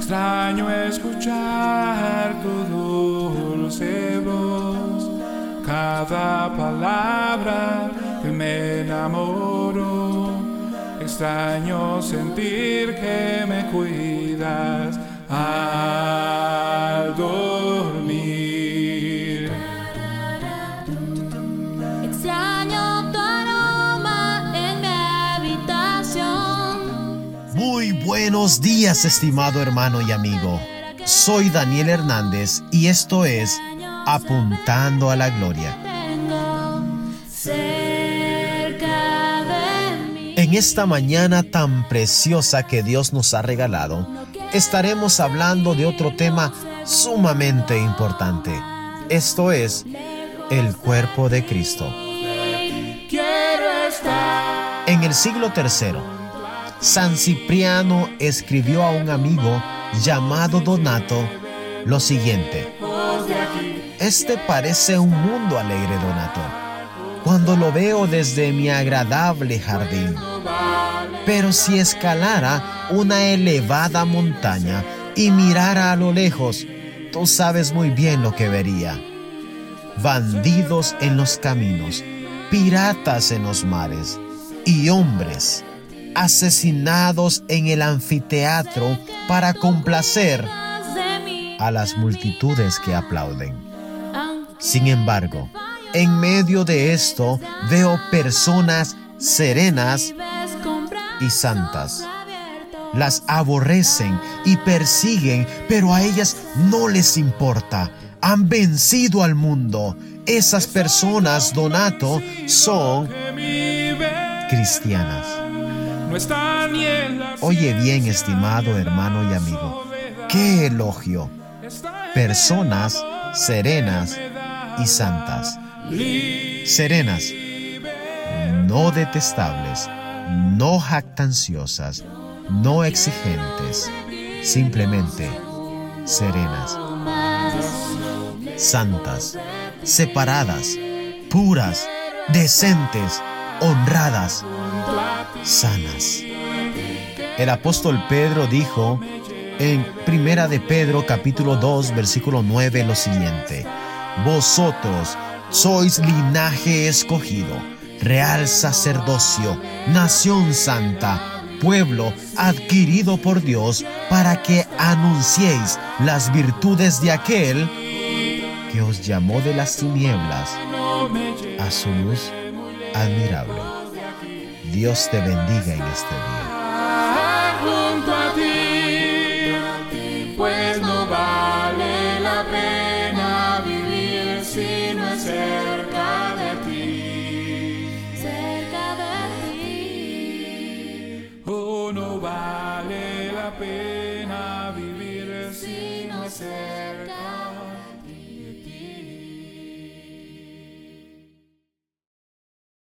Extraño escuchar tu dulce voz, cada palabra que me enamoro. Extraño sentir que me cuidas al buenos días, estimado hermano y amigo. Soy Daniel Hernández y esto es Apuntando a la Gloria. En esta mañana tan preciosa que Dios nos ha regalado, estaremos hablando de otro tema sumamente importante. Esto es el cuerpo de Cristo. En el siglo III, San Cipriano escribió a un amigo llamado Donato lo siguiente. Este parece un mundo alegre, Donato, cuando lo veo desde mi agradable jardín. Pero si escalara una elevada montaña y mirara a lo lejos, tú sabes muy bien lo que vería. Bandidos en los caminos, piratas en los mares y hombres asesinados en el anfiteatro para complacer a las multitudes que aplauden. Sin embargo, en medio de esto veo personas serenas y santas. las aborrecen y persiguen, pero a ellas no les importa. Han vencido al mundo. Esas personas, Donato, son cristianas. Oye bien, estimado hermano y amigo, qué elogio. Personas serenas y santas. Serenas, no detestables, no jactanciosas, no exigentes, simplemente serenas. santas, separadas, puras, decentes, honradas, sanas. El apóstol Pedro dijo en Primera de Pedro capítulo 2 versículo 9 lo siguiente: Vosotros sois linaje escogido, real sacerdocio, nación santa, pueblo adquirido por Dios para que anunciéis las virtudes de aquel que os llamó de las tinieblas a su luz admirable. Dios te bendiga en este día. junto a ti, pues no vale la pena vivir si no es cerca de ti. cerca de ti. Oh, no vale la pena vivir si no es cerca